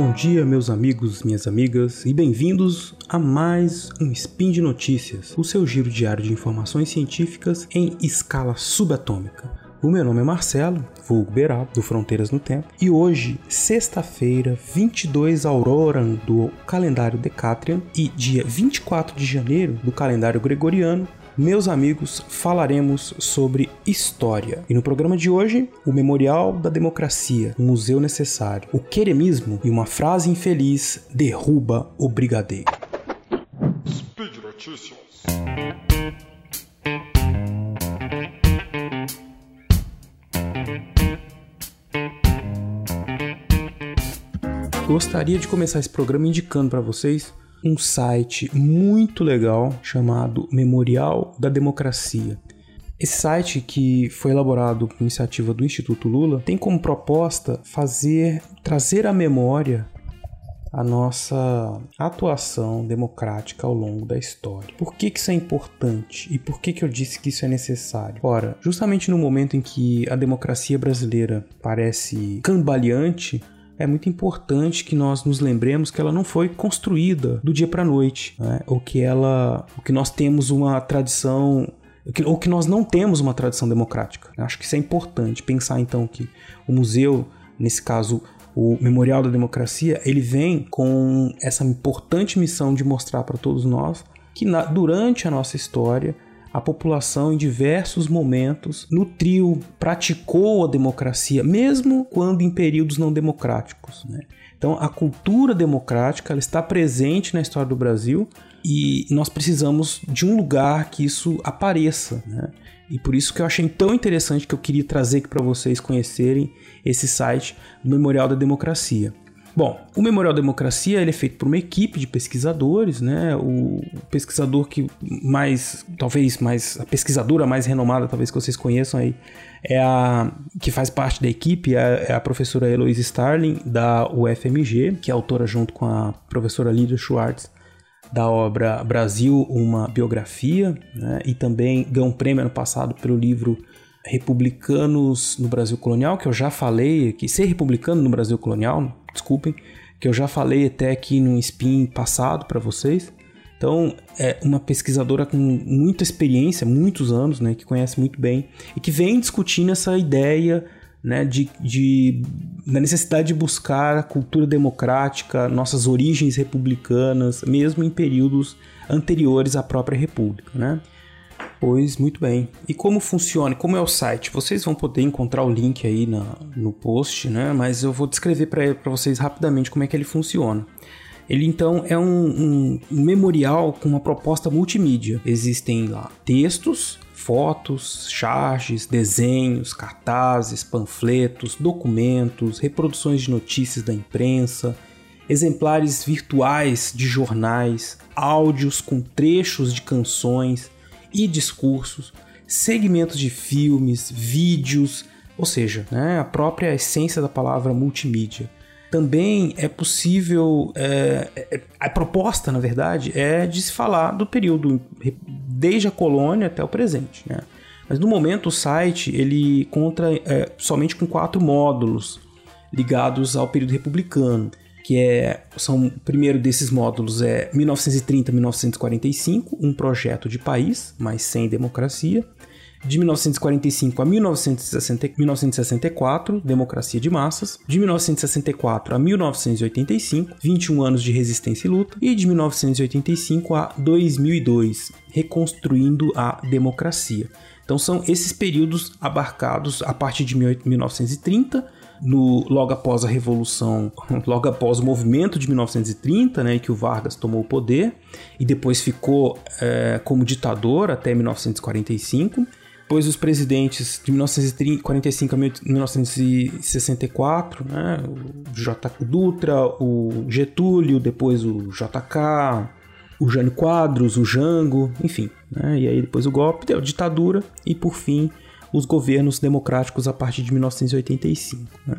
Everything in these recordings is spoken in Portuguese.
Bom dia, meus amigos, minhas amigas, e bem-vindos a mais um Spin de Notícias, o seu giro diário de informações científicas em escala subatômica. O meu nome é Marcelo, vulgo Beral, do Fronteiras no Tempo, e hoje, sexta-feira, 22 Auroran do calendário Decatrian e dia 24 de janeiro do calendário Gregoriano, meus amigos, falaremos sobre história. E no programa de hoje, o Memorial da Democracia, um museu necessário, o queremismo e uma frase infeliz derruba o brigadeiro. Speed Notícias. Gostaria de começar esse programa indicando para vocês um site muito legal chamado Memorial da Democracia. Esse site, que foi elaborado por iniciativa do Instituto Lula, tem como proposta fazer trazer à memória a nossa atuação democrática ao longo da história. Por que, que isso é importante e por que, que eu disse que isso é necessário? Ora, justamente no momento em que a democracia brasileira parece cambaleante, é muito importante que nós nos lembremos que ela não foi construída do dia para a noite, né? ou que ela, ou que nós temos uma tradição ou que nós não temos uma tradição democrática. Acho que isso é importante pensar então que o museu, nesse caso o Memorial da Democracia, ele vem com essa importante missão de mostrar para todos nós que na, durante a nossa história a população em diversos momentos nutriu, praticou a democracia, mesmo quando em períodos não democráticos. Né? Então, a cultura democrática está presente na história do Brasil e nós precisamos de um lugar que isso apareça. Né? E por isso que eu achei tão interessante que eu queria trazer aqui para vocês conhecerem esse site do Memorial da Democracia. Bom, o Memorial Democracia ele é feito por uma equipe de pesquisadores, né? O pesquisador que mais, talvez mais, a pesquisadora mais renomada, talvez que vocês conheçam aí, é a que faz parte da equipe, é, é a professora Eloise Starling, da UFMG, que é autora junto com a professora Lídia Schwartz, da obra Brasil, uma biografia, né? e também ganhou um prêmio ano passado pelo livro Republicanos no Brasil Colonial, que eu já falei aqui, ser republicano no Brasil Colonial, desculpem, que eu já falei até aqui no spin passado para vocês. Então, é uma pesquisadora com muita experiência, muitos anos, né, que conhece muito bem e que vem discutindo essa ideia né, de, de, da necessidade de buscar a cultura democrática, nossas origens republicanas, mesmo em períodos anteriores à própria República. Né? Pois, muito bem. E como funciona? Como é o site? Vocês vão poder encontrar o link aí na, no post, né? Mas eu vou descrever para vocês rapidamente como é que ele funciona. Ele então é um, um, memorial com uma proposta multimídia. Existem lá textos, fotos, charges, desenhos, cartazes, panfletos, documentos, reproduções de notícias da imprensa, exemplares virtuais de jornais, áudios com trechos de canções e discursos, segmentos de filmes, vídeos, ou seja, né, a própria essência da palavra multimídia. Também é possível, é, é, a proposta, na verdade, é de se falar do período desde a colônia até o presente. Né? Mas no momento o site ele conta é, somente com quatro módulos ligados ao período republicano que é são o primeiro desses módulos é 1930-1945, um projeto de país, mas sem democracia. De 1945 a 1960, 1964, democracia de massas. De 1964 a 1985, 21 anos de resistência e luta. E de 1985 a 2002, reconstruindo a democracia. Então são esses períodos abarcados a partir de 1930 no, logo após a Revolução, logo após o movimento de 1930, né, que o Vargas tomou o poder e depois ficou é, como ditador até 1945. Depois os presidentes de 1945 a 1964, né, o J. Dutra, o Getúlio, depois o JK, o Jânio Quadros, o Jango, enfim. Né, e aí depois o golpe, deu ditadura e por fim os governos democráticos a partir de 1985. Né?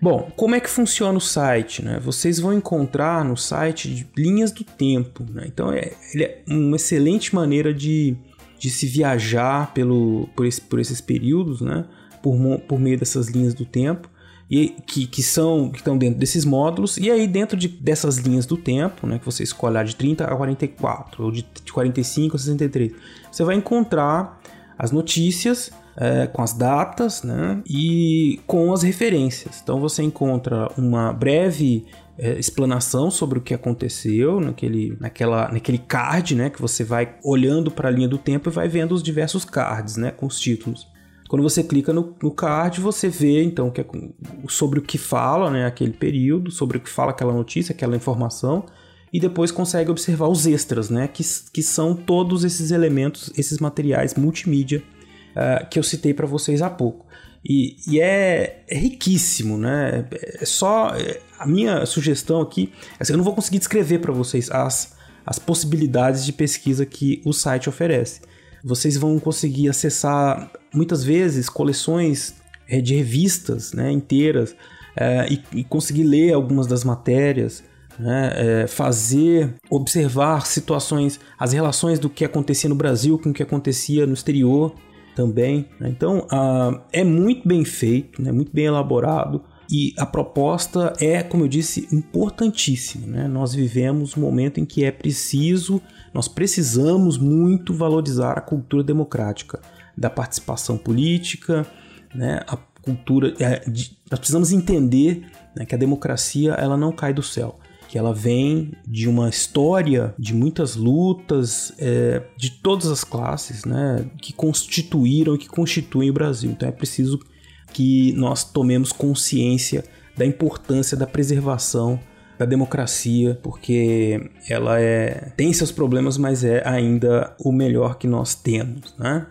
Bom, como é que funciona o site? Né? Vocês vão encontrar no site linhas do tempo. Né? Então, é, ele é uma excelente maneira de, de se viajar pelo, por, esse, por esses períodos, né? por, por meio dessas linhas do tempo. e que, que são que estão dentro desses módulos e aí dentro de, dessas linhas do tempo, né, que você escolher de 30 a 44 ou de 45 a 63, você vai encontrar as notícias é, com as datas né, e com as referências. Então você encontra uma breve é, explanação sobre o que aconteceu naquele, naquela, naquele card, né, que você vai olhando para a linha do tempo e vai vendo os diversos cards, né, com os títulos. Quando você clica no, no card, você vê então que é sobre o que fala, né, aquele período, sobre o que fala aquela notícia, aquela informação, e depois consegue observar os extras, né, que, que são todos esses elementos, esses materiais multimídia uh, que eu citei para vocês há pouco. E, e é, é, riquíssimo, né? É só é, a minha sugestão aqui, assim, eu não vou conseguir descrever para vocês as, as possibilidades de pesquisa que o site oferece. Vocês vão conseguir acessar muitas vezes coleções é, de revistas, né, inteiras é, e, e, conseguir ler algumas das matérias. Né, é, fazer, observar situações, as relações do que acontecia no Brasil com o que acontecia no exterior, também. Né? Então, uh, é muito bem feito, né? muito bem elaborado. E a proposta é, como eu disse, importantíssima. Né? Nós vivemos um momento em que é preciso, nós precisamos muito valorizar a cultura democrática, da participação política, né? a cultura. É, de, nós precisamos entender né, que a democracia ela não cai do céu que ela vem de uma história de muitas lutas é, de todas as classes, né, que constituíram que constituem o Brasil. Então é preciso que nós tomemos consciência da importância da preservação da democracia, porque ela é tem seus problemas, mas é ainda o melhor que nós temos, né?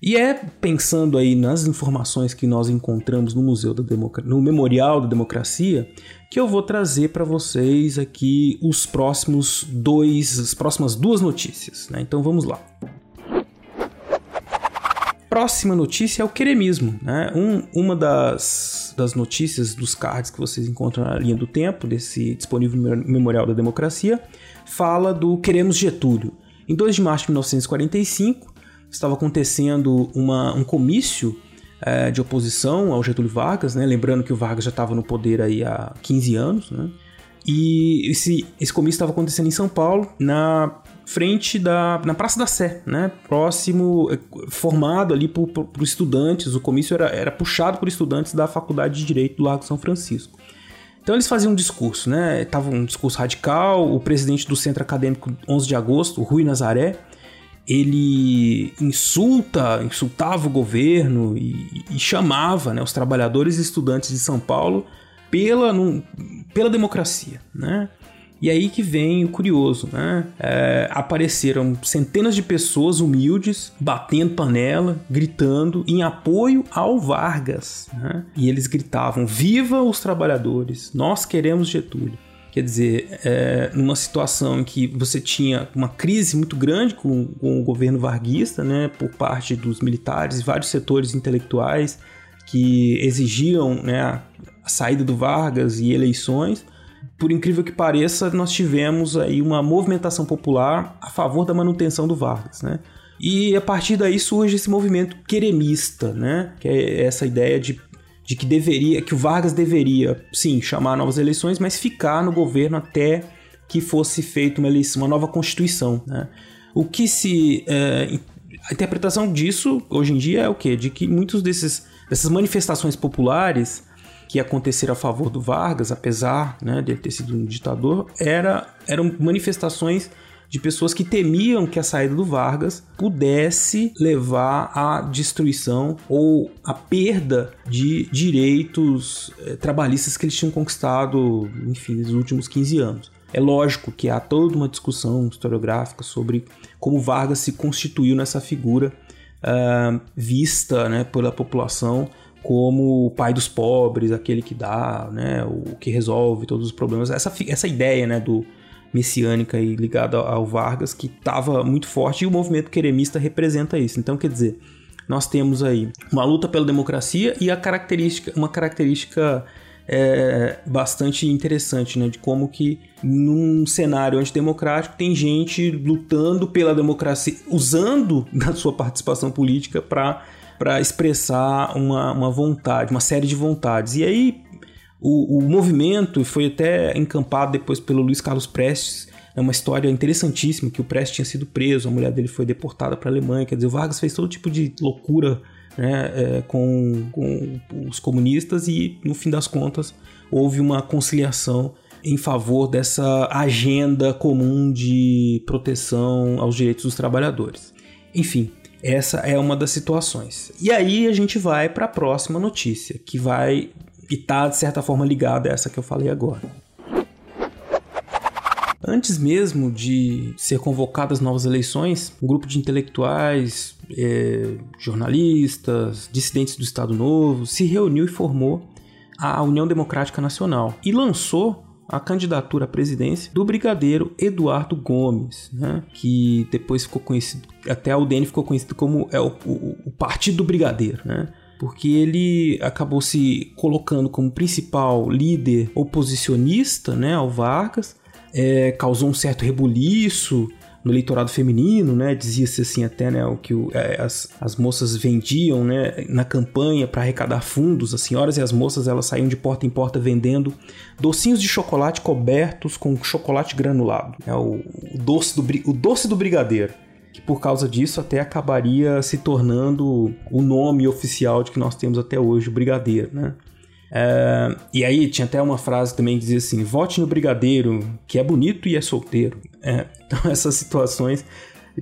E é pensando aí nas informações que nós encontramos no Museu da Democracia, no Memorial da Democracia, que eu vou trazer para vocês aqui os próximos dois, as próximas duas notícias. Né? Então vamos lá. Próxima notícia é o queremismo. Né? Um, uma das, das notícias dos cards que vocês encontram na linha do tempo, desse disponível no Memorial da Democracia, fala do Queremos Getúlio. Em 2 de março de 1945, estava acontecendo uma, um comício é, de oposição ao Getúlio Vargas, né? Lembrando que o Vargas já estava no poder aí há 15 anos, né? E esse, esse comício estava acontecendo em São Paulo, na frente da na Praça da Sé, né? Próximo, é, formado ali por, por, por estudantes. O comício era, era puxado por estudantes da Faculdade de Direito do Largo São Francisco. Então eles faziam um discurso, né? Tava um discurso radical. O presidente do Centro Acadêmico 11 de Agosto, Rui Nazaré, ele insulta, insultava o governo e, e chamava né, os trabalhadores e estudantes de São Paulo pela, num, pela democracia, né? E aí que vem o curioso, né? É, apareceram centenas de pessoas humildes batendo panela, gritando em apoio ao Vargas, né? E eles gritavam: "Viva os trabalhadores! Nós queremos Getúlio!" Quer dizer, é, numa situação em que você tinha uma crise muito grande com, com o governo varguista, né, por parte dos militares e vários setores intelectuais que exigiam né, a saída do Vargas e eleições, por incrível que pareça, nós tivemos aí uma movimentação popular a favor da manutenção do Vargas, né? E a partir daí surge esse movimento queremista, né? Que é essa ideia de de que deveria, que o Vargas deveria, sim, chamar novas eleições, mas ficar no governo até que fosse feita uma eleição, uma nova constituição, né? O que se é, a interpretação disso hoje em dia é o quê? De que muitos desses dessas manifestações populares que aconteceram a favor do Vargas, apesar né, de ele ter sido um ditador, era, eram manifestações de pessoas que temiam que a saída do Vargas pudesse levar à destruição ou à perda de direitos eh, trabalhistas que eles tinham conquistado, enfim, nos últimos 15 anos. É lógico que há toda uma discussão historiográfica sobre como Vargas se constituiu nessa figura uh, vista né, pela população como o pai dos pobres, aquele que dá, né, o que resolve todos os problemas. Essa, essa ideia né, do, messiânica e ligada ao Vargas que estava muito forte e o movimento queremista representa isso. Então, quer dizer, nós temos aí uma luta pela democracia e a característica, uma característica é, bastante interessante, né, de como que num cenário antidemocrático tem gente lutando pela democracia, usando da sua participação política para para expressar uma, uma vontade, uma série de vontades. E aí O, o movimento foi até encampado depois pelo Luiz Carlos Prestes. É uma história interessantíssima que o Prestes tinha sido preso, a mulher dele foi deportada para a Alemanha. Quer dizer, o Vargas fez todo tipo de loucura né, é, com, com os comunistas e, no fim das contas, houve uma conciliação em favor dessa agenda comum de proteção aos direitos dos trabalhadores. Enfim, essa é uma das situações. E aí a gente vai para a próxima notícia, que vai estar de certa forma ligada a essa que eu falei agora. Antes mesmo de ser convocadas novas eleições, um grupo de intelectuais, é, jornalistas, dissidentes do Estado Novo se reuniu e formou a União Democrática Nacional e lançou a candidatura à presidência do brigadeiro Eduardo Gomes, né? que depois ficou conhecido, até a UDN ficou conhecido como é, o, o, o Partido do Brigadeiro, né? Porque ele acabou se colocando como principal líder oposicionista né, ao Vargas, é, causou um certo rebuliço no eleitorado feminino, né? Dizia-se assim até, né, o que o, é, as, as moças vendiam, né, na campanha para arrecadar fundos, as senhoras e as moças elas saíam de porta em porta vendendo docinhos de chocolate cobertos com chocolate granulado, né, o, o doce do o doce do brigadeiro que por causa disso até acabaria se tornando o nome oficial de que nós temos até hoje, o Brigadeiro, né? É, e aí tinha até uma frase também que dizia assim: vote no brigadeiro, que é bonito e é solteiro. É, então, essas situações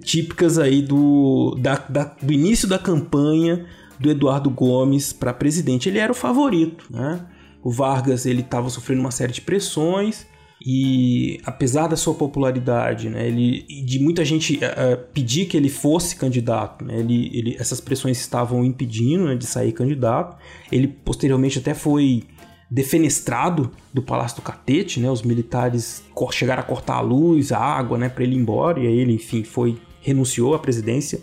típicas aí do, da, da, do início da campanha do Eduardo Gomes para presidente. Ele era o favorito, né? O Vargas ele estava sofrendo uma série de pressões e apesar da sua popularidade, né, ele, de muita gente uh, pedir que ele fosse candidato, né, ele, ele, essas pressões estavam impedindo né, de sair candidato. Ele posteriormente até foi defenestrado do Palácio do Catete, né, os militares chegaram a cortar a luz, a água, né, para ele ir embora, e aí ele, enfim, foi renunciou à presidência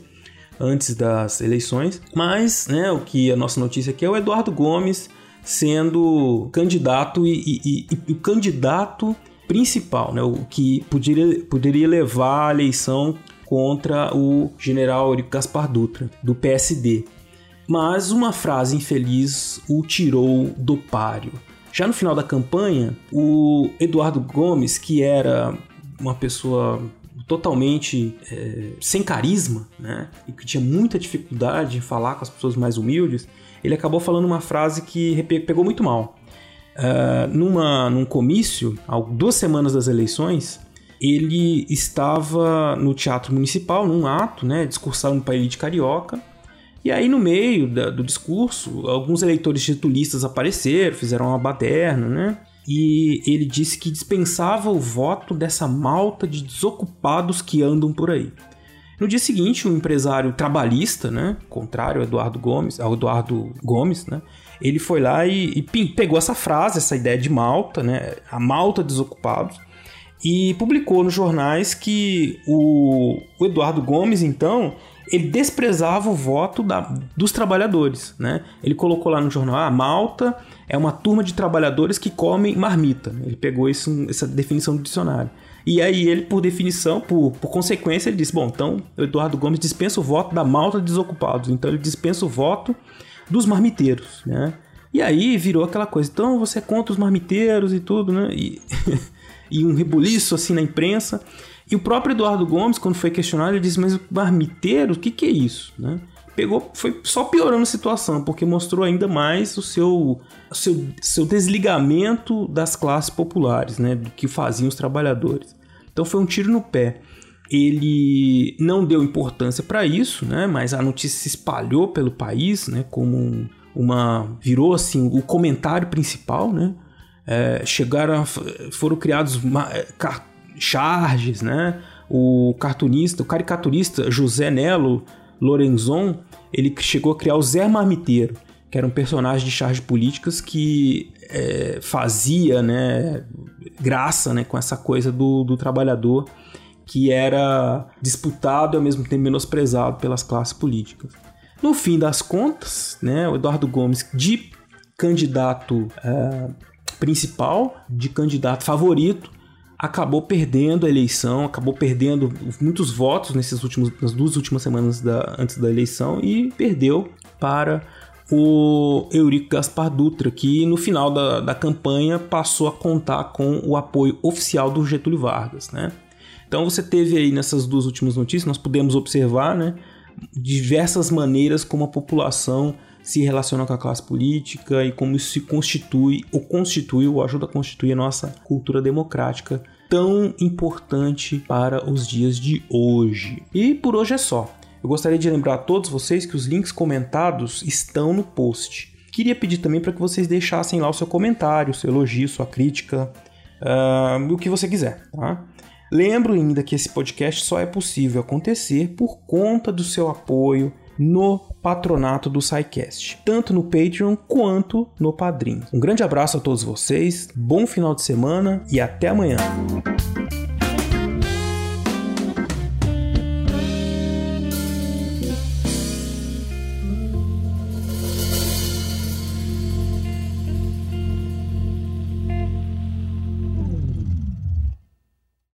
antes das eleições. Mas, né, o que a nossa notícia aqui é o Eduardo Gomes sendo candidato e, e, e, e o candidato principal, né, o que poderia, poderia levar a eleição contra o general Eurico Gaspar Dutra, do PSD. Mas uma frase infeliz o tirou do páreo. Já no final da campanha, o Eduardo Gomes, que era uma pessoa totalmente é, sem carisma, né, e que tinha muita dificuldade em falar com as pessoas mais humildes, ele acabou falando uma frase que pegou muito mal. Uh, numa, num comício, duas semanas das eleições, ele estava no Teatro Municipal, num ato, né, discursando para a elite carioca, e aí, no meio da, do discurso, alguns eleitores titulistas apareceram, fizeram uma baderna, né? E ele disse que dispensava o voto dessa malta de desocupados que andam por aí. No dia seguinte, um empresário trabalhista, né, contrário Eduardo Gomes, ao Eduardo Gomes, né, ele foi lá e, e pegou essa frase, essa ideia de Malta, né, a Malta desocupados, e publicou nos jornais que o, o Eduardo Gomes, então, ele desprezava o voto da, dos trabalhadores, né? Ele colocou lá no jornal, ah, Malta é uma turma de trabalhadores que comem marmita. Ele pegou isso, essa definição do dicionário. E aí ele, por definição, por, por consequência, ele disse, bom, então Eduardo Gomes dispensa o voto da Malta desocupados. Então ele dispensa o voto dos marmiteiros, né? E aí virou aquela coisa, então você é contra os marmiteiros e tudo, né? E, e um rebuliço assim na imprensa. E o próprio Eduardo Gomes, quando foi questionado, ele disse: Mas marmiteiro, o que, que é isso? Né? Pegou, foi só piorando a situação, porque mostrou ainda mais o seu, o seu, seu desligamento das classes populares, né? Do que faziam os trabalhadores. Então foi um tiro no pé. Ele não deu importância para isso, né? Mas a notícia se espalhou pelo país, né? Como uma virou assim o comentário principal, né? É, chegaram, foram criados é, charges, né? O cartunista, o caricaturista José Nelo Lorenzon, ele chegou a criar o Zé Marmiteiro, que era um personagem de charges políticas que é, fazia, né, graça, né, com essa coisa do, do trabalhador que era disputado e ao mesmo tempo menosprezado pelas classes políticas. No fim das contas, né, o Eduardo Gomes, de candidato é, principal, de candidato favorito, acabou perdendo a eleição, acabou perdendo muitos votos nesses últimos, nas duas últimas semanas da, antes da eleição e perdeu para o Eurico Gaspar Dutra, que no final da, da campanha passou a contar com o apoio oficial do Getúlio Vargas, né? Então você teve aí nessas duas últimas notícias, nós podemos observar, né, diversas maneiras como a população se relaciona com a classe política e como isso se constitui ou constitui ou ajuda a constituir a nossa cultura democrática tão importante para os dias de hoje. E por hoje é só. Eu gostaria de lembrar a todos vocês que os links comentados estão no post. Queria pedir também para que vocês deixassem lá o seu comentário, seu elogio, sua crítica, uh, o que você quiser, tá? Lembro ainda que esse podcast só é possível acontecer por conta do seu apoio no patronato do SciCast, tanto no Patreon quanto no Padrim. Um grande abraço a todos vocês, bom final de semana e até amanhã.